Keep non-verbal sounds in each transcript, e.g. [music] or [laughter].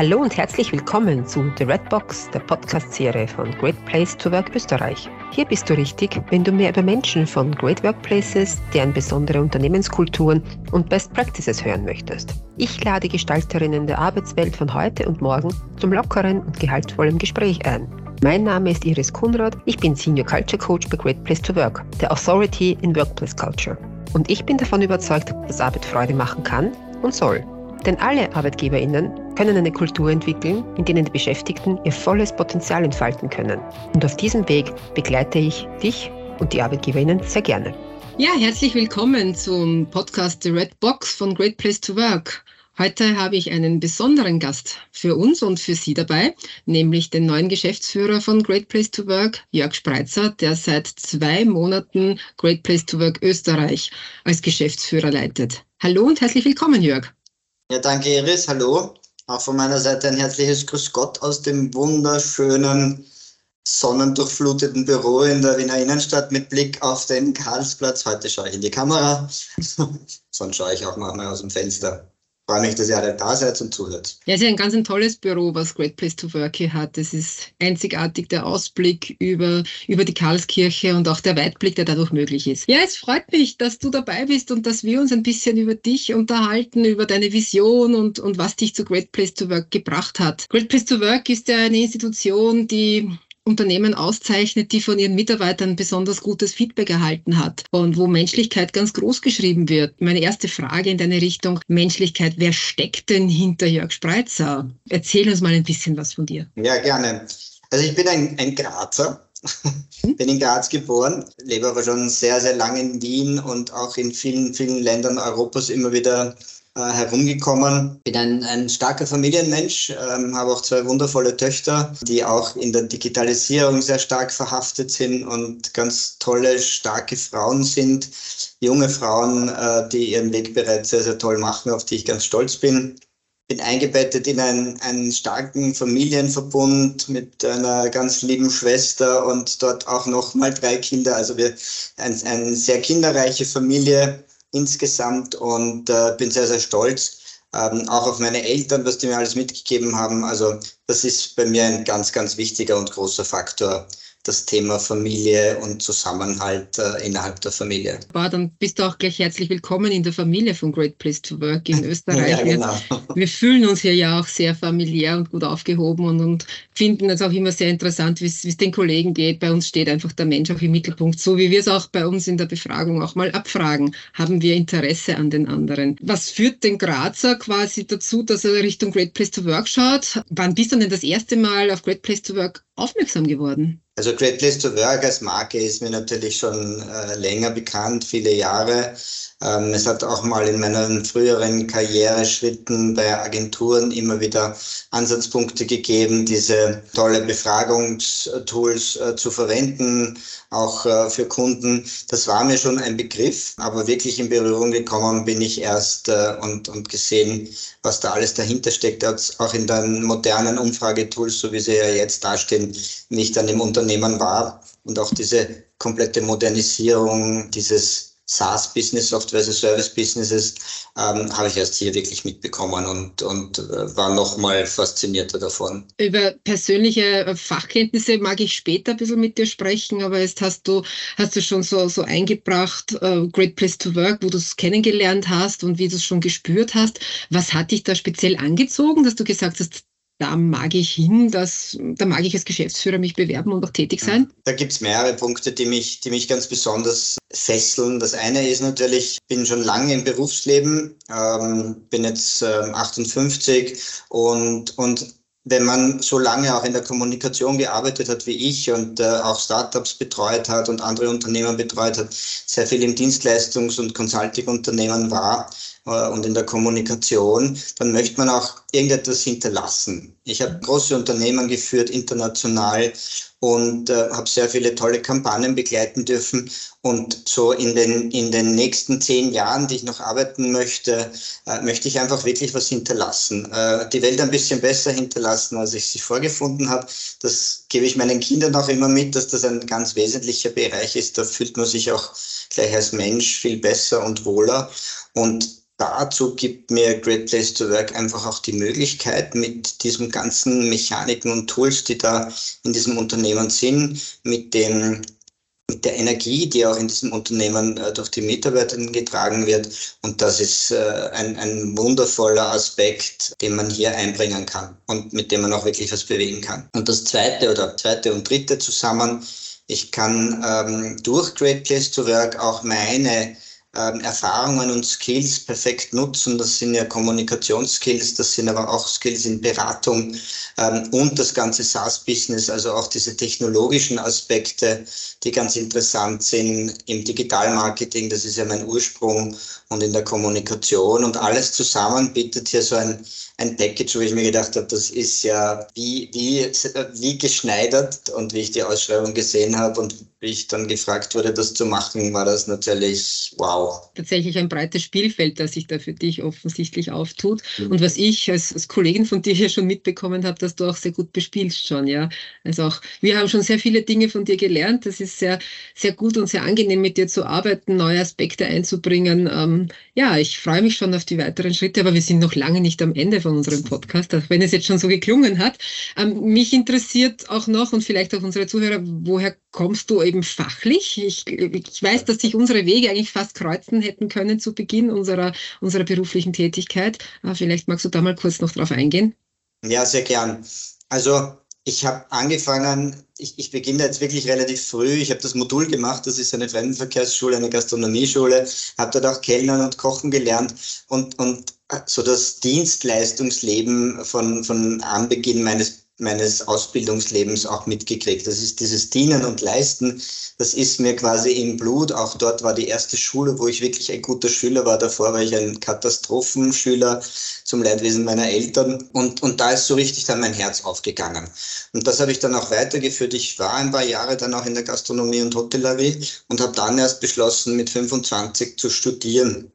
Hallo und herzlich willkommen zu The Red Box, der Podcast-Serie von Great Place to Work Österreich. Hier bist du richtig, wenn du mehr über Menschen von Great Workplaces, deren besondere Unternehmenskulturen und Best Practices hören möchtest. Ich lade Gestalterinnen der Arbeitswelt von heute und morgen zum lockeren und gehaltvollen Gespräch ein. Mein Name ist Iris Kunrad, ich bin Senior Culture Coach bei Great Place to Work, der Authority in Workplace Culture. Und ich bin davon überzeugt, dass Arbeit Freude machen kann und soll. Denn alle ArbeitgeberInnen können eine Kultur entwickeln, in denen die Beschäftigten ihr volles Potenzial entfalten können. Und auf diesem Weg begleite ich dich und die ArbeitgeberInnen sehr gerne. Ja, herzlich willkommen zum Podcast The Red Box von Great Place to Work. Heute habe ich einen besonderen Gast für uns und für Sie dabei, nämlich den neuen Geschäftsführer von Great Place to Work, Jörg Spreitzer, der seit zwei Monaten Great Place to Work Österreich als Geschäftsführer leitet. Hallo und herzlich willkommen, Jörg. Ja, danke Iris, hallo. Auch von meiner Seite ein herzliches Grüß Gott aus dem wunderschönen, sonnendurchfluteten Büro in der Wiener Innenstadt mit Blick auf den Karlsplatz. Heute schaue ich in die Kamera, [laughs] sonst schaue ich auch manchmal aus dem Fenster freue mich, dass ihr alle da seid und zuhört. Ja, es ist ein ganz ein tolles Büro, was Great Place to Work hier hat. Es ist einzigartig der Ausblick über, über die Karlskirche und auch der Weitblick, der dadurch möglich ist. Ja, es freut mich, dass du dabei bist und dass wir uns ein bisschen über dich unterhalten, über deine Vision und, und was dich zu Great Place to Work gebracht hat. Great Place to Work ist ja eine Institution, die Unternehmen auszeichnet, die von ihren Mitarbeitern besonders gutes Feedback erhalten hat und wo Menschlichkeit ganz groß geschrieben wird. Meine erste Frage in deine Richtung, Menschlichkeit, wer steckt denn hinter Jörg Spreitzer? Erzähl uns mal ein bisschen was von dir. Ja, gerne. Also ich bin ein, ein Grazer, hm? bin in Graz geboren, lebe aber schon sehr, sehr lange in Wien und auch in vielen, vielen Ländern Europas immer wieder äh, herumgekommen. Bin ein, ein starker Familienmensch, ähm, habe auch zwei wundervolle Töchter, die auch in der Digitalisierung sehr stark verhaftet sind und ganz tolle, starke Frauen sind. Junge Frauen, äh, die ihren Weg bereits sehr, sehr toll machen, auf die ich ganz stolz bin bin eingebettet in einen, einen starken Familienverbund mit einer ganz lieben Schwester und dort auch noch mal drei Kinder. Also wir ein, eine sehr kinderreiche Familie insgesamt und äh, bin sehr, sehr stolz. Ähm, auch auf meine Eltern, was die mir alles mitgegeben haben. Also das ist bei mir ein ganz, ganz wichtiger und großer Faktor das Thema Familie und Zusammenhalt äh, innerhalb der Familie. War, dann bist du auch gleich herzlich willkommen in der Familie von Great Place to Work in [laughs] Österreich. ja, genau. wir, wir, fühlen uns hier ja auch sehr familiär und gut aufgehoben und, und finden es auch immer sehr interessant, wie es den Kollegen geht. Bei uns steht einfach der Mensch auch im Mittelpunkt, so wie wir es auch bei uns in der Befragung auch mal abfragen. Haben wir Interesse an den anderen? Was führt den Grazer quasi dazu, dass er Richtung Great Place to Work schaut? Wann bist du denn das erste Mal auf Great Place to Work aufmerksam geworden? Also Great Place to Work als Marke ist mir natürlich schon äh, länger bekannt, viele Jahre. Ähm, es hat auch mal in meinen früheren Karriereschritten bei Agenturen immer wieder Ansatzpunkte gegeben, diese tolle Befragungstools äh, zu verwenden, auch äh, für Kunden. Das war mir schon ein Begriff, aber wirklich in Berührung gekommen bin ich erst äh, und, und gesehen, was da alles dahinter steckt, auch in den modernen Umfragetools, so wie sie ja jetzt dastehen, nicht an dem Unternehmen war und auch diese komplette Modernisierung dieses SaaS-Business, Software as a Service-Businesses, ähm, habe ich erst hier wirklich mitbekommen und, und äh, war nochmal faszinierter davon. Über persönliche äh, Fachkenntnisse mag ich später ein bisschen mit dir sprechen, aber jetzt hast du, hast du schon so, so eingebracht, uh, Great Place to Work, wo du es kennengelernt hast und wie du es schon gespürt hast. Was hat dich da speziell angezogen, dass du gesagt hast, da mag ich hin, dass, da mag ich als Geschäftsführer mich bewerben und auch tätig sein? Da gibt es mehrere Punkte, die mich, die mich ganz besonders fesseln. Das eine ist natürlich, ich bin schon lange im Berufsleben, ähm, bin jetzt ähm, 58 und, und wenn man so lange auch in der Kommunikation gearbeitet hat wie ich und äh, auch Startups betreut hat und andere Unternehmen betreut hat, sehr viel im Dienstleistungs- und Consulting-Unternehmen war, und in der Kommunikation, dann möchte man auch irgendetwas hinterlassen. Ich habe große Unternehmen geführt, international und äh, habe sehr viele tolle Kampagnen begleiten dürfen. Und so in den, in den nächsten zehn Jahren, die ich noch arbeiten möchte, äh, möchte ich einfach wirklich was hinterlassen. Äh, die Welt ein bisschen besser hinterlassen, als ich sie vorgefunden habe. Das gebe ich meinen Kindern auch immer mit, dass das ein ganz wesentlicher Bereich ist. Da fühlt man sich auch gleich als Mensch viel besser und wohler. Und dazu gibt mir Great Place to Work einfach auch die Möglichkeit, mit diesen ganzen Mechaniken und Tools, die da in diesem Unternehmen sind, mit dem mit der Energie, die auch in diesem Unternehmen äh, durch die Mitarbeiter getragen wird. Und das ist äh, ein, ein wundervoller Aspekt, den man hier einbringen kann und mit dem man auch wirklich was bewegen kann. Und das zweite oder zweite und dritte zusammen, ich kann ähm, durch Great Place to Work auch meine ähm, Erfahrungen und Skills perfekt nutzen. Das sind ja Kommunikationsskills, das sind aber auch Skills in Beratung ähm, und das ganze SaaS-Business, also auch diese technologischen Aspekte, die ganz interessant sind im Digitalmarketing, das ist ja mein Ursprung und in der Kommunikation und alles zusammen bietet hier so ein ein Package, wo ich mir gedacht habe, das ist ja wie, wie, wie geschneidert und wie ich die Ausschreibung gesehen habe und wie ich dann gefragt wurde, das zu machen, war das natürlich wow. Tatsächlich ein breites Spielfeld, das sich da für dich offensichtlich auftut. Mhm. Und was ich als, als Kollegin von dir hier schon mitbekommen habe, dass du auch sehr gut bespielst schon, ja. Also auch, wir haben schon sehr viele Dinge von dir gelernt. Das ist sehr, sehr gut und sehr angenehm, mit dir zu arbeiten, neue Aspekte einzubringen. Ähm, ja, ich freue mich schon auf die weiteren Schritte, aber wir sind noch lange nicht am Ende von unserem Podcast, wenn es jetzt schon so geklungen hat. Ähm, mich interessiert auch noch und vielleicht auch unsere Zuhörer, woher kommst du eben fachlich? Ich, ich weiß, dass sich unsere Wege eigentlich fast kreuzen hätten können zu Beginn unserer, unserer beruflichen Tätigkeit. Aber vielleicht magst du da mal kurz noch drauf eingehen. Ja, sehr gern. Also ich habe angefangen, ich, ich beginne jetzt wirklich relativ früh. Ich habe das Modul gemacht, das ist eine Fremdenverkehrsschule, eine Gastronomieschule, habe dort auch Kellnern und Kochen gelernt und, und so das Dienstleistungsleben von, von Anbeginn meines meines Ausbildungslebens auch mitgekriegt. Das ist dieses Dienen und Leisten, das ist mir quasi im Blut. Auch dort war die erste Schule, wo ich wirklich ein guter Schüler war. Davor war ich ein Katastrophenschüler zum Leidwesen meiner Eltern. Und, und da ist so richtig dann mein Herz aufgegangen. Und das habe ich dann auch weitergeführt. Ich war ein paar Jahre dann auch in der Gastronomie und Hotellerie und habe dann erst beschlossen, mit 25 zu studieren.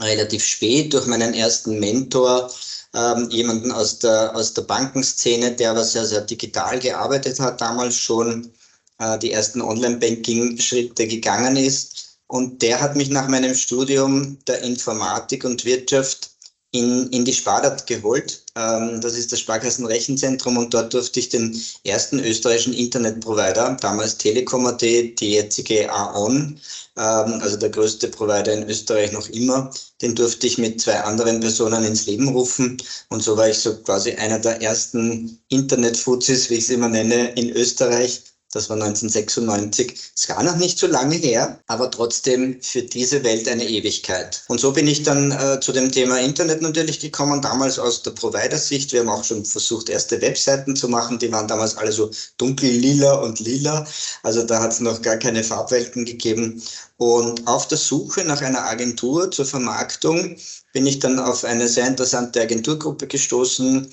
Relativ spät durch meinen ersten Mentor, ähm, jemanden aus der, aus der Bankenszene, der aber sehr, sehr digital gearbeitet hat, damals schon äh, die ersten Online-Banking-Schritte gegangen ist. Und der hat mich nach meinem Studium der Informatik und Wirtschaft in, in die Spardat geholt. Ähm, das ist das Sparkassenrechenzentrum und dort durfte ich den ersten österreichischen Internetprovider, damals Telekom.at, die jetzige AON, ähm, also der größte Provider in Österreich noch immer, den durfte ich mit zwei anderen Personen ins Leben rufen. Und so war ich so quasi einer der ersten Internetfuzis, wie ich es immer nenne, in Österreich das war 1996. Es war noch nicht so lange her, aber trotzdem für diese Welt eine Ewigkeit. Und so bin ich dann äh, zu dem Thema Internet natürlich gekommen, damals aus der Provider-Sicht. Wir haben auch schon versucht, erste Webseiten zu machen. Die waren damals alle so dunkel lila und lila. Also da hat es noch gar keine Farbwelten gegeben. Und auf der Suche nach einer Agentur zur Vermarktung bin ich dann auf eine sehr interessante Agenturgruppe gestoßen,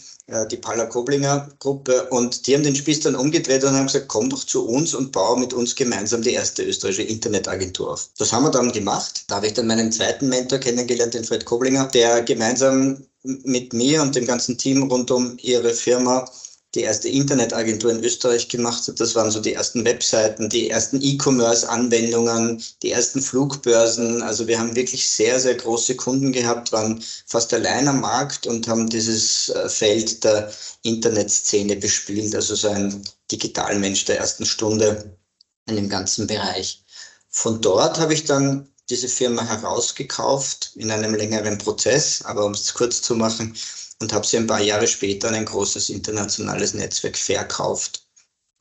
die Paula Koblinger Gruppe und die haben den Spieß dann umgedreht und haben gesagt, komm doch zu uns und baue mit uns gemeinsam die erste österreichische Internetagentur auf. Das haben wir dann gemacht. Da habe ich dann meinen zweiten Mentor kennengelernt, den Fred Koblinger, der gemeinsam mit mir und dem ganzen Team rund um ihre Firma die erste Internetagentur in Österreich gemacht hat. Das waren so die ersten Webseiten, die ersten E-Commerce-Anwendungen, die ersten Flugbörsen. Also wir haben wirklich sehr, sehr große Kunden gehabt, waren fast allein am Markt und haben dieses äh, Feld der Internetszene bespielt. Also so ein Digitalmensch der ersten Stunde in dem ganzen Bereich. Von dort habe ich dann diese Firma herausgekauft in einem längeren Prozess, aber um es kurz zu machen, und habe sie ein paar Jahre später an ein großes internationales Netzwerk verkauft.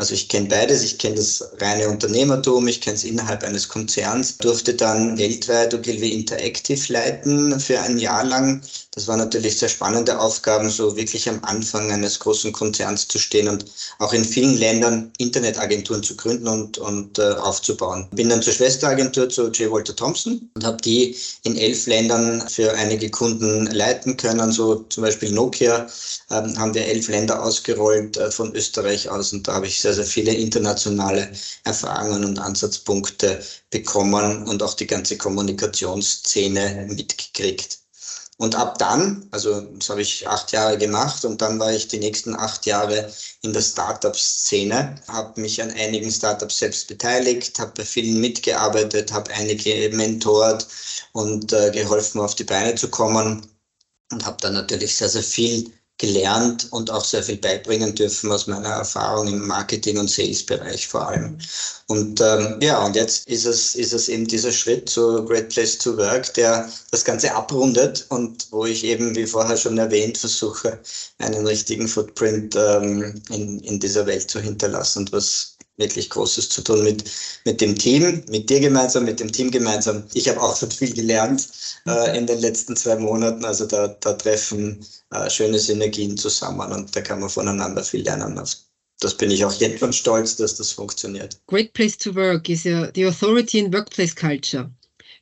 Also ich kenne beides, ich kenne das reine Unternehmertum, ich kenne es innerhalb eines Konzerns, durfte dann weltweit Ogilvy Interactive leiten für ein Jahr lang. Das waren natürlich sehr spannende Aufgaben, so wirklich am Anfang eines großen Konzerns zu stehen und auch in vielen Ländern Internetagenturen zu gründen und, und äh, aufzubauen. Bin dann zur Schwesteragentur zu J. Walter Thompson und habe die in elf Ländern für einige Kunden leiten können. So zum Beispiel Nokia ähm, haben wir elf Länder ausgerollt äh, von Österreich aus und da habe ich sehr, sehr viele internationale Erfahrungen und Ansatzpunkte bekommen und auch die ganze Kommunikationsszene mitgekriegt. Und ab dann, also das habe ich acht Jahre gemacht und dann war ich die nächsten acht Jahre in der Startup-Szene, habe mich an einigen Startups selbst beteiligt, habe bei vielen mitgearbeitet, habe einige mentort und äh, geholfen, auf die Beine zu kommen und habe dann natürlich sehr, sehr viel gelernt und auch sehr viel beibringen dürfen aus meiner Erfahrung im Marketing- und Sales-Bereich vor allem. Und ähm, ja, und jetzt ist es, ist es eben dieser Schritt zu Great Place to Work, der das Ganze abrundet und wo ich eben, wie vorher schon erwähnt, versuche, einen richtigen Footprint ähm, in, in dieser Welt zu hinterlassen und was wirklich Großes zu tun mit, mit dem Team, mit dir gemeinsam, mit dem Team gemeinsam. Ich habe auch schon viel gelernt äh, in den letzten zwei Monaten. Also da, da treffen äh, schöne Synergien zusammen und da kann man voneinander viel lernen. Das bin ich auch jetzt schon stolz, dass das funktioniert. Great Place to Work ist ja die Authority in Workplace Culture.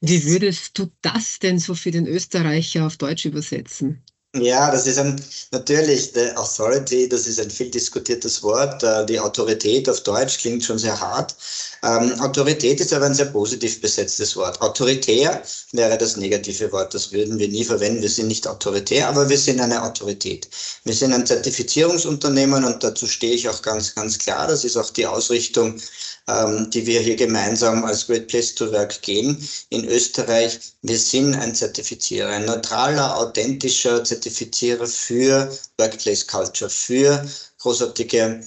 Wie würdest du das denn so für den Österreicher auf Deutsch übersetzen? Ja, das ist ein, natürlich, the Authority, das ist ein viel diskutiertes Wort. Äh, die Autorität auf Deutsch klingt schon sehr hart. Ähm, Autorität ist aber ein sehr positiv besetztes Wort. Autoritär wäre das negative Wort, das würden wir nie verwenden. Wir sind nicht autoritär, aber wir sind eine Autorität. Wir sind ein Zertifizierungsunternehmen und dazu stehe ich auch ganz, ganz klar. Das ist auch die Ausrichtung ähm, die wir hier gemeinsam als Great Place to Work gehen in Österreich. Wir sind ein Zertifizierer, ein neutraler, authentischer Zertifizierer für Workplace Culture, für großartige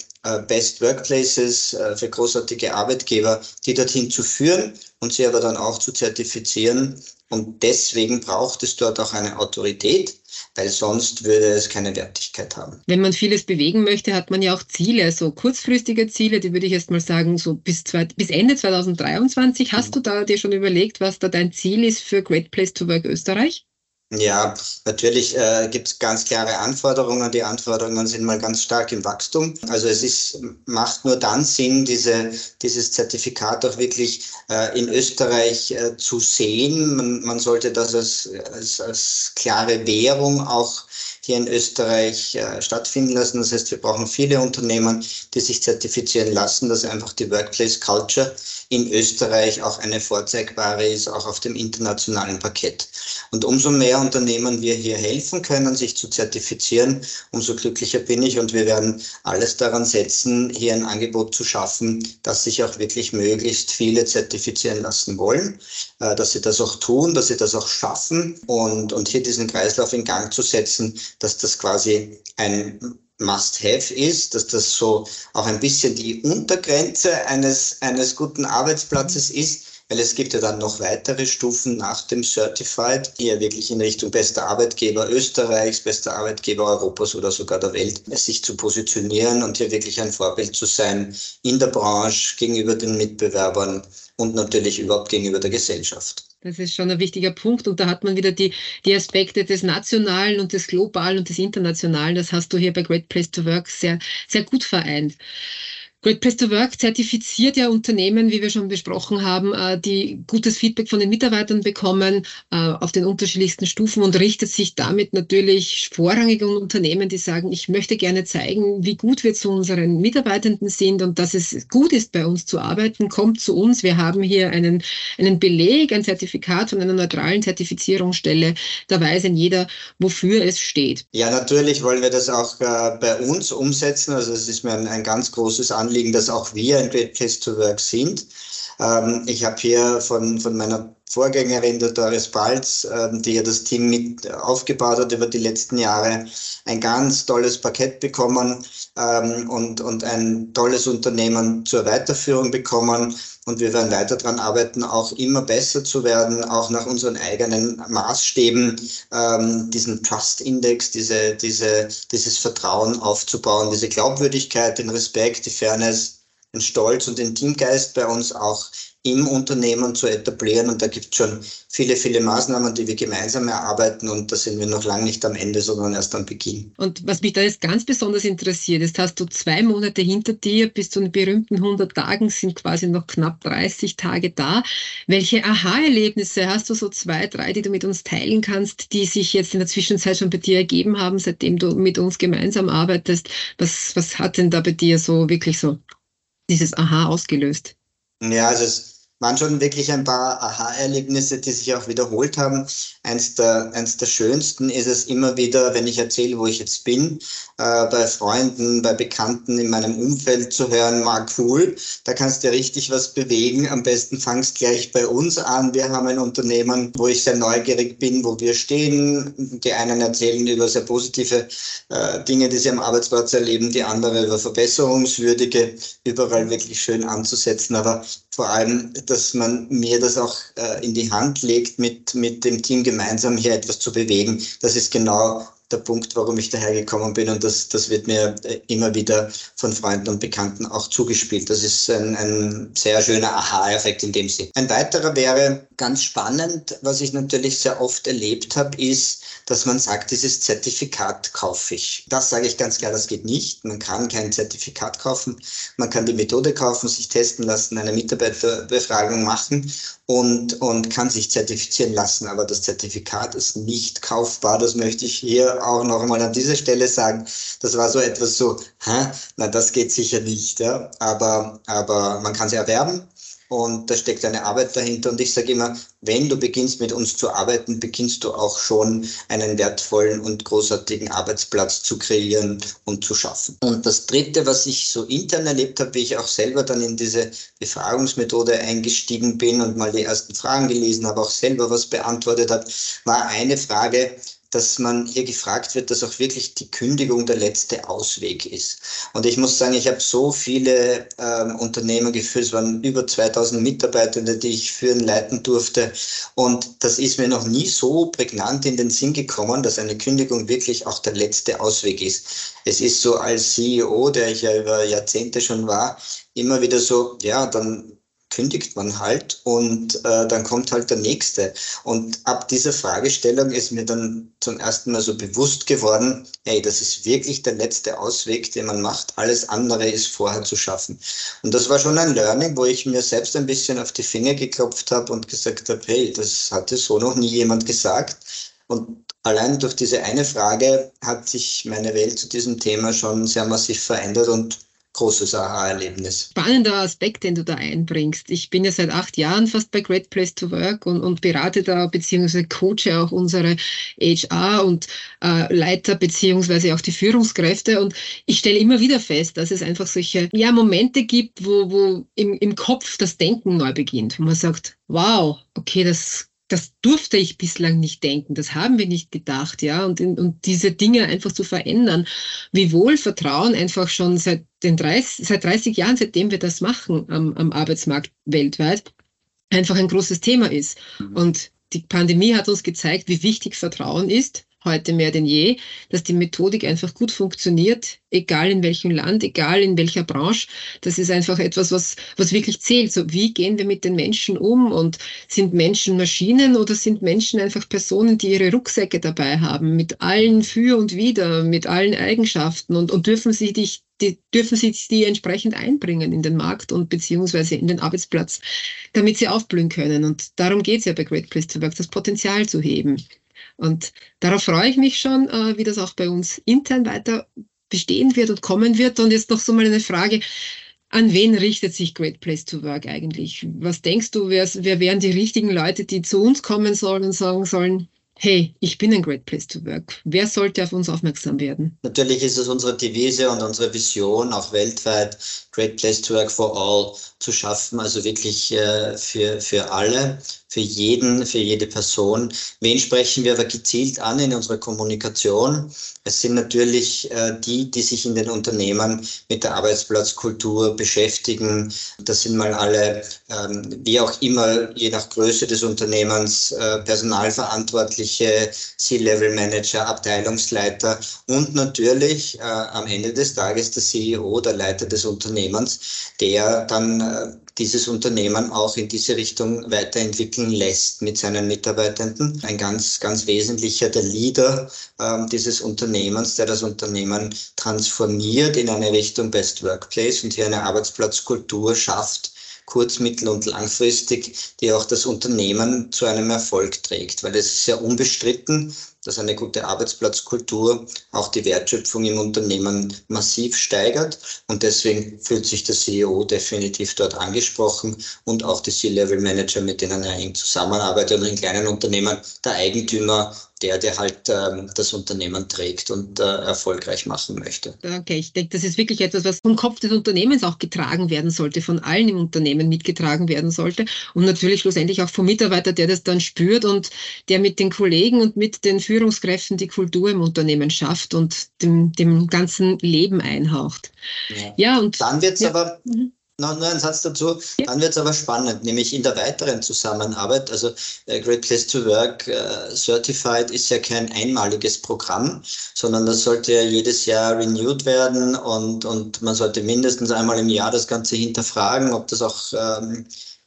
Best Workplaces, äh, für großartige Arbeitgeber, die dorthin zu führen und sie aber dann auch zu zertifizieren. Und deswegen braucht es dort auch eine Autorität, weil sonst würde es keine Wertigkeit haben. Wenn man vieles bewegen möchte, hat man ja auch Ziele, so kurzfristige Ziele, die würde ich erst mal sagen, so bis, zwei, bis Ende 2023. Hast mhm. du da dir schon überlegt, was da dein Ziel ist für Great Place to Work Österreich? Ja, natürlich äh, gibt es ganz klare Anforderungen. Die Anforderungen sind mal ganz stark im Wachstum. Also es ist, macht nur dann Sinn, diese, dieses Zertifikat auch wirklich äh, in Österreich äh, zu sehen. Man, man sollte das als, als, als klare Währung auch hier in Österreich äh, stattfinden lassen. Das heißt, wir brauchen viele Unternehmen, die sich zertifizieren lassen, dass einfach die Workplace Culture in Österreich auch eine vorzeigbare ist, auch auf dem internationalen Parkett. Und umso Unternehmen wir hier helfen können, sich zu zertifizieren, umso glücklicher bin ich. Und wir werden alles daran setzen, hier ein Angebot zu schaffen, dass sich auch wirklich möglichst viele zertifizieren lassen wollen, äh, dass sie das auch tun, dass sie das auch schaffen und, und hier diesen Kreislauf in Gang zu setzen, dass das quasi ein Must-Have ist, dass das so auch ein bisschen die Untergrenze eines, eines guten Arbeitsplatzes ist, weil es gibt ja dann noch weitere Stufen nach dem Certified, die ja wirklich in Richtung bester Arbeitgeber Österreichs, bester Arbeitgeber Europas oder sogar der Welt, sich zu positionieren und hier wirklich ein Vorbild zu sein in der Branche, gegenüber den Mitbewerbern und natürlich überhaupt gegenüber der Gesellschaft. Das ist schon ein wichtiger Punkt. Und da hat man wieder die, die Aspekte des Nationalen und des Globalen und des Internationalen. Das hast du hier bei Great Place to Work sehr, sehr gut vereint. Great Place to Work zertifiziert ja Unternehmen, wie wir schon besprochen haben, äh, die gutes Feedback von den Mitarbeitern bekommen äh, auf den unterschiedlichsten Stufen und richtet sich damit natürlich vorrangig an Unternehmen, die sagen, ich möchte gerne zeigen, wie gut wir zu unseren Mitarbeitenden sind und dass es gut ist, bei uns zu arbeiten. Kommt zu uns. Wir haben hier einen, einen Beleg, ein Zertifikat von einer neutralen Zertifizierungsstelle. Da weiß ein jeder, wofür es steht. Ja, natürlich wollen wir das auch äh, bei uns umsetzen. Also es ist mir ein, ein ganz großes Anliegen Anliegen, dass auch wir ein Great Place to Work sind. Ähm, ich habe hier von, von meiner Vorgängerin, der Doris Balz, ähm, die ja das Team mit aufgebaut hat über die letzten Jahre, ein ganz tolles Paket bekommen ähm, und, und ein tolles Unternehmen zur Weiterführung bekommen. Und wir werden weiter daran arbeiten, auch immer besser zu werden, auch nach unseren eigenen Maßstäben, ähm, diesen Trust-Index, diese, diese, dieses Vertrauen aufzubauen, diese Glaubwürdigkeit, den Respekt, die Fairness, den Stolz und den Teamgeist bei uns auch im Unternehmen zu etablieren. Und da gibt es schon viele, viele Maßnahmen, die wir gemeinsam erarbeiten. Und da sind wir noch lange nicht am Ende, sondern erst am Beginn. Und was mich da jetzt ganz besonders interessiert, ist, hast du zwei Monate hinter dir, bis zu den berühmten 100 Tagen, sind quasi noch knapp 30 Tage da. Welche Aha-Erlebnisse hast du so zwei, drei, die du mit uns teilen kannst, die sich jetzt in der Zwischenzeit schon bei dir ergeben haben, seitdem du mit uns gemeinsam arbeitest? Was, was hat denn da bei dir so wirklich so dieses Aha ausgelöst? Ja, also es waren schon wirklich ein paar Aha-Erlebnisse, die sich auch wiederholt haben. Eins der, eins der schönsten ist es immer wieder, wenn ich erzähle, wo ich jetzt bin, äh, bei Freunden, bei Bekannten in meinem Umfeld zu hören, mal cool, da kannst du richtig was bewegen. Am besten fangst gleich bei uns an. Wir haben ein Unternehmen, wo ich sehr neugierig bin, wo wir stehen. Die einen erzählen über sehr positive äh, Dinge, die sie am Arbeitsplatz erleben, die andere über verbesserungswürdige, überall wirklich schön anzusetzen. Aber vor allem, dass man mir das auch äh, in die Hand legt, mit, mit dem Team gemeinsam hier etwas zu bewegen. Das ist genau der Punkt, warum ich dahergekommen bin. Und das, das wird mir immer wieder von Freunden und Bekannten auch zugespielt. Das ist ein, ein sehr schöner Aha-Effekt in dem Sinn. Ein weiterer wäre ganz spannend, was ich natürlich sehr oft erlebt habe, ist, dass man sagt, dieses Zertifikat kaufe ich. Das sage ich ganz klar, das geht nicht. Man kann kein Zertifikat kaufen. Man kann die Methode kaufen, sich testen lassen, eine Mitarbeiterbefragung machen und, und kann sich zertifizieren lassen. Aber das Zertifikat ist nicht kaufbar. Das möchte ich hier auch noch einmal an dieser Stelle sagen. Das war so etwas so, hä? na, das geht sicher nicht. Ja? Aber, aber man kann sie erwerben und da steckt eine Arbeit dahinter. Und ich sage immer, wenn du beginnst mit uns zu arbeiten, beginnst du auch schon einen wertvollen und großartigen Arbeitsplatz zu kreieren und zu schaffen. Und das Dritte, was ich so intern erlebt habe, wie ich auch selber dann in diese Befragungsmethode eingestiegen bin und mal die ersten Fragen gelesen habe, auch selber was beantwortet habe, war eine Frage, dass man hier gefragt wird, dass auch wirklich die Kündigung der letzte Ausweg ist. Und ich muss sagen, ich habe so viele ähm, Unternehmen geführt, es waren über 2000 Mitarbeitende, die ich führen, leiten durfte. Und das ist mir noch nie so prägnant in den Sinn gekommen, dass eine Kündigung wirklich auch der letzte Ausweg ist. Es ist so als CEO, der ich ja über Jahrzehnte schon war, immer wieder so, ja, dann kündigt man halt und äh, dann kommt halt der nächste. Und ab dieser Fragestellung ist mir dann zum ersten Mal so bewusst geworden, hey, das ist wirklich der letzte Ausweg, den man macht. Alles andere ist vorher zu schaffen. Und das war schon ein Learning, wo ich mir selbst ein bisschen auf die Finger geklopft habe und gesagt habe, hey, das hatte so noch nie jemand gesagt. Und allein durch diese eine Frage hat sich meine Welt zu diesem Thema schon sehr massiv verändert und großes Aha-Erlebnis. Spannender Aspekt, den du da einbringst. Ich bin ja seit acht Jahren fast bei Great Place to Work und, und berate da beziehungsweise coache auch unsere HR und äh, Leiter beziehungsweise auch die Führungskräfte und ich stelle immer wieder fest, dass es einfach solche ja, Momente gibt, wo, wo im, im Kopf das Denken neu beginnt, wo man sagt, wow, okay, das das durfte ich bislang nicht denken, das haben wir nicht gedacht, ja, und, und diese Dinge einfach zu verändern, wie wohl Vertrauen einfach schon seit den 30, seit 30 Jahren, seitdem wir das machen am, am Arbeitsmarkt weltweit, einfach ein großes Thema ist. Mhm. Und die Pandemie hat uns gezeigt, wie wichtig Vertrauen ist heute mehr denn je, dass die Methodik einfach gut funktioniert, egal in welchem Land, egal in welcher Branche. Das ist einfach etwas, was, was wirklich zählt. So, wie gehen wir mit den Menschen um und sind Menschen Maschinen oder sind Menschen einfach Personen, die ihre Rucksäcke dabei haben, mit allen Für und Wider, mit allen Eigenschaften und, und dürfen sie dich die, dürfen sie die entsprechend einbringen in den Markt und beziehungsweise in den Arbeitsplatz, damit sie aufblühen können. Und darum geht es ja bei Great Place to Work, das Potenzial zu heben. Und darauf freue ich mich schon, äh, wie das auch bei uns intern weiter bestehen wird und kommen wird. Und jetzt noch so mal eine Frage. An wen richtet sich Great Place to Work eigentlich? Was denkst du, wer, wer wären die richtigen Leute, die zu uns kommen sollen und sagen sollen, hey, ich bin ein Great Place to Work. Wer sollte auf uns aufmerksam werden? Natürlich ist es unsere Devise und unsere Vision, auch weltweit Great Place to Work for All zu schaffen, also wirklich äh, für, für alle für jeden, für jede Person. Wen sprechen wir aber gezielt an in unserer Kommunikation? Es sind natürlich äh, die, die sich in den Unternehmen mit der Arbeitsplatzkultur beschäftigen. Das sind mal alle, ähm, wie auch immer, je nach Größe des Unternehmens, äh, Personalverantwortliche, C-Level-Manager, Abteilungsleiter und natürlich äh, am Ende des Tages der CEO, der Leiter des Unternehmens, der dann äh, dieses Unternehmen auch in diese Richtung weiterentwickeln lässt mit seinen Mitarbeitenden. Ein ganz, ganz wesentlicher, der Leader äh, dieses Unternehmens, der das Unternehmen transformiert in eine Richtung Best Workplace und hier eine Arbeitsplatzkultur schafft, kurz-, mittel- und langfristig, die auch das Unternehmen zu einem Erfolg trägt. Weil es ist ja unbestritten, dass eine gute Arbeitsplatzkultur auch die Wertschöpfung im Unternehmen massiv steigert. Und deswegen fühlt sich der CEO definitiv dort angesprochen und auch die C-Level-Manager, mit denen er eng zusammenarbeitet und in kleinen Unternehmen der Eigentümer der, der halt ähm, das Unternehmen trägt und äh, erfolgreich machen möchte. Okay, ich denke, das ist wirklich etwas, was vom Kopf des Unternehmens auch getragen werden sollte, von allen im Unternehmen mitgetragen werden sollte und natürlich schlussendlich auch vom Mitarbeiter, der das dann spürt und der mit den Kollegen und mit den Führungskräften die Kultur im Unternehmen schafft und dem, dem ganzen Leben einhaucht. Ja, ja und dann wird es ja. aber mhm. Noch nur ein Satz dazu. Ja. Dann wird es aber spannend, nämlich in der weiteren Zusammenarbeit. Also äh, Great Place to Work äh, Certified ist ja kein einmaliges Programm, sondern das sollte ja jedes Jahr renewed werden und, und man sollte mindestens einmal im Jahr das Ganze hinterfragen, ob das auch ähm,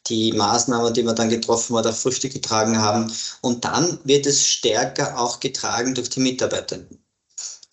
die Maßnahmen, die wir dann getroffen hat, auch Früchte getragen haben. Und dann wird es stärker auch getragen durch die Mitarbeitenden.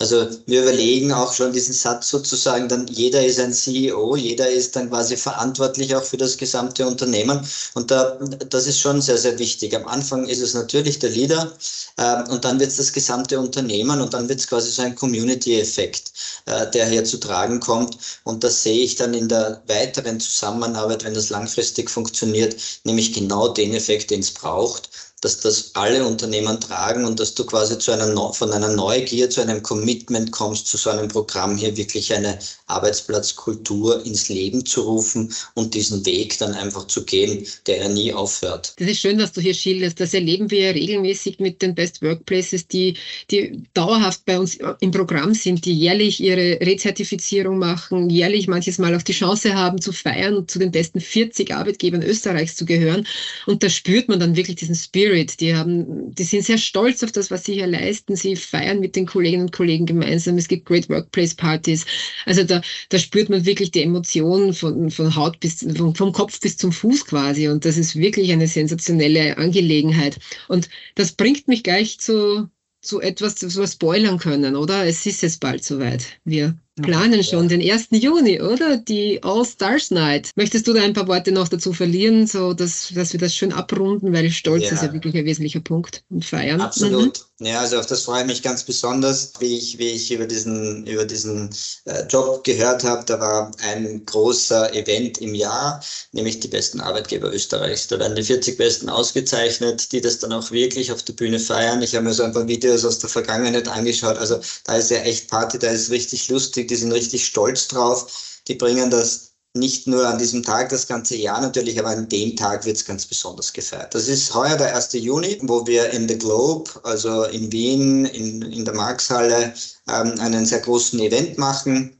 Also wir überlegen auch schon diesen Satz sozusagen, dann jeder ist ein CEO, jeder ist dann quasi verantwortlich auch für das gesamte Unternehmen. Und da, das ist schon sehr, sehr wichtig. Am Anfang ist es natürlich der Leader äh, und dann wird es das gesamte Unternehmen und dann wird es quasi so ein Community-Effekt, äh, der hier zu tragen kommt. Und das sehe ich dann in der weiteren Zusammenarbeit, wenn das langfristig funktioniert, nämlich genau den Effekt, den es braucht dass das alle Unternehmen tragen und dass du quasi zu einer, von einer Neugier zu einem Commitment kommst, zu so einem Programm hier wirklich eine Arbeitsplatzkultur ins Leben zu rufen und diesen Weg dann einfach zu gehen, der ja nie aufhört. Das ist schön, was du hier schilderst. Das erleben wir ja regelmäßig mit den Best Workplaces, die, die dauerhaft bei uns im Programm sind, die jährlich ihre Rezertifizierung machen, jährlich manches Mal auch die Chance haben zu feiern und zu den besten 40 Arbeitgebern Österreichs zu gehören. Und da spürt man dann wirklich diesen Spirit Spirit. Die haben, die sind sehr stolz auf das, was sie hier leisten. Sie feiern mit den Kolleginnen und Kollegen gemeinsam. Es gibt Great Workplace Partys. Also da, da spürt man wirklich die Emotionen von, von Haut bis, vom, vom Kopf bis zum Fuß quasi. Und das ist wirklich eine sensationelle Angelegenheit. Und das bringt mich gleich zu, zu etwas, das wir spoilern können, oder? Es ist jetzt bald soweit. Wir planen schon den 1. Juni, oder? Die All Stars Night. Möchtest du da ein paar Worte noch dazu verlieren, so dass, dass wir das schön abrunden, weil Stolz ja. ist ja wirklich ein wesentlicher Punkt und feiern. Absolut. Mhm. Ja, also auf das freue ich mich ganz besonders, wie ich, wie ich über diesen, über diesen äh, Job gehört habe. Da war ein großer Event im Jahr, nämlich die besten Arbeitgeber Österreichs. Da werden die 40 Besten ausgezeichnet, die das dann auch wirklich auf der Bühne feiern. Ich habe mir so ein paar Videos aus der Vergangenheit angeschaut. Also da ist ja echt Party, da ist richtig lustig die sind richtig stolz drauf. Die bringen das nicht nur an diesem Tag, das ganze Jahr natürlich, aber an dem Tag wird es ganz besonders gefeiert. Das ist heuer der 1. Juni, wo wir in The Globe, also in Wien, in, in der Markshalle, ähm, einen sehr großen Event machen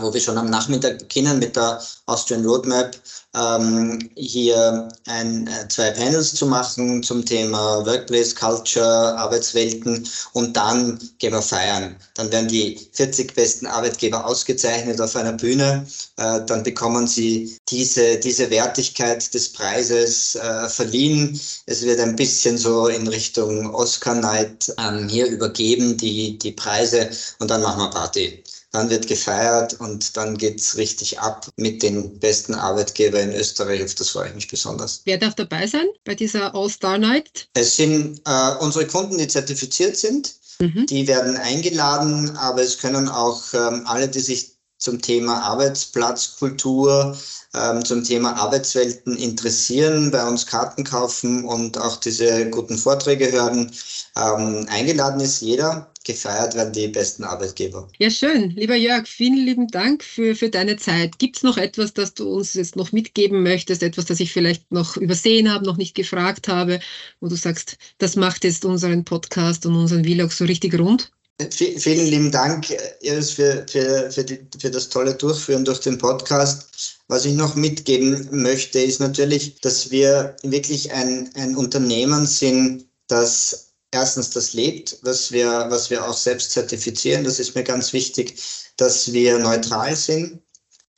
wo wir schon am Nachmittag beginnen mit der Austrian Roadmap, ähm, hier ein, äh, zwei Panels zu machen zum Thema Workplace Culture, Arbeitswelten und dann gehen wir feiern. Dann werden die 40 besten Arbeitgeber ausgezeichnet auf einer Bühne. Äh, dann bekommen sie diese, diese Wertigkeit des Preises äh, verliehen. Es wird ein bisschen so in Richtung Oscar Night ähm, hier übergeben, die, die Preise und dann machen wir Party dann wird gefeiert und dann geht's richtig ab mit den besten Arbeitgebern in Österreich. Auf das freue ich mich besonders. Wer darf dabei sein bei dieser All-Star Night? Es sind äh, unsere Kunden, die zertifiziert sind. Mhm. Die werden eingeladen, aber es können auch ähm, alle, die sich zum Thema Arbeitsplatzkultur, ähm, zum Thema Arbeitswelten interessieren, bei uns Karten kaufen und auch diese guten Vorträge hören. Ähm, eingeladen ist jeder, gefeiert werden die besten Arbeitgeber. Ja, schön. Lieber Jörg, vielen lieben Dank für, für deine Zeit. Gibt es noch etwas, das du uns jetzt noch mitgeben möchtest? Etwas, das ich vielleicht noch übersehen habe, noch nicht gefragt habe, wo du sagst, das macht jetzt unseren Podcast und unseren Vlog so richtig rund? Vielen lieben Dank, Iris, für, für, für, die, für das tolle Durchführen durch den Podcast. Was ich noch mitgeben möchte, ist natürlich, dass wir wirklich ein, ein Unternehmen sind, das erstens das lebt, was wir, was wir auch selbst zertifizieren. Das ist mir ganz wichtig, dass wir neutral sind,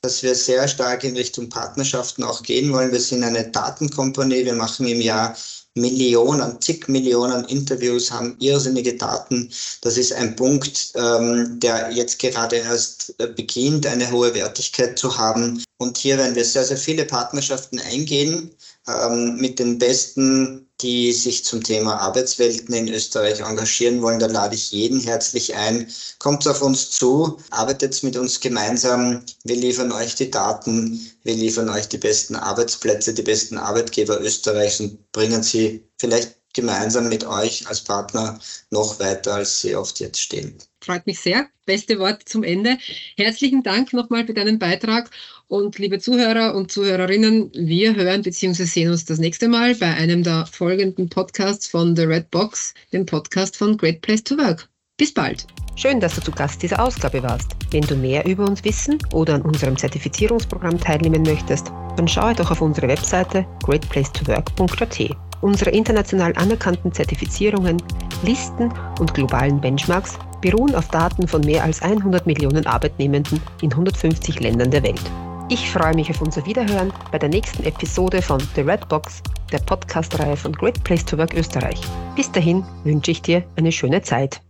dass wir sehr stark in Richtung Partnerschaften auch gehen wollen. Wir sind eine Datenkompanie. Wir machen im Jahr Millionen, zig Millionen Interviews, haben irrsinnige Daten. Das ist ein Punkt, ähm, der jetzt gerade erst äh, beginnt, eine hohe Wertigkeit zu haben. Und hier werden wir sehr, sehr viele Partnerschaften eingehen, ähm, mit den besten, die sich zum Thema Arbeitswelten in Österreich engagieren wollen. Da lade ich jeden herzlich ein. Kommt auf uns zu, arbeitet mit uns gemeinsam. Wir liefern euch die Daten, wir liefern euch die besten Arbeitsplätze, die besten Arbeitgeber Österreichs und bringen sie vielleicht gemeinsam mit euch als Partner noch weiter, als sie oft jetzt stehen. Freut mich sehr. Beste Worte zum Ende. Herzlichen Dank nochmal für deinen Beitrag. Und liebe Zuhörer und Zuhörerinnen, wir hören bzw. sehen uns das nächste Mal bei einem der folgenden Podcasts von The Red Box, dem Podcast von Great Place to Work. Bis bald. Schön, dass du zu Gast dieser Ausgabe warst. Wenn du mehr über uns wissen oder an unserem Zertifizierungsprogramm teilnehmen möchtest, dann schaue doch auf unsere Webseite greatplacetowork.at. Unsere international anerkannten Zertifizierungen, Listen und globalen Benchmarks beruhen auf Daten von mehr als 100 Millionen Arbeitnehmenden in 150 Ländern der Welt. Ich freue mich auf unser Wiederhören bei der nächsten Episode von The Red Box, der Podcast-Reihe von Great Place to Work Österreich. Bis dahin wünsche ich dir eine schöne Zeit.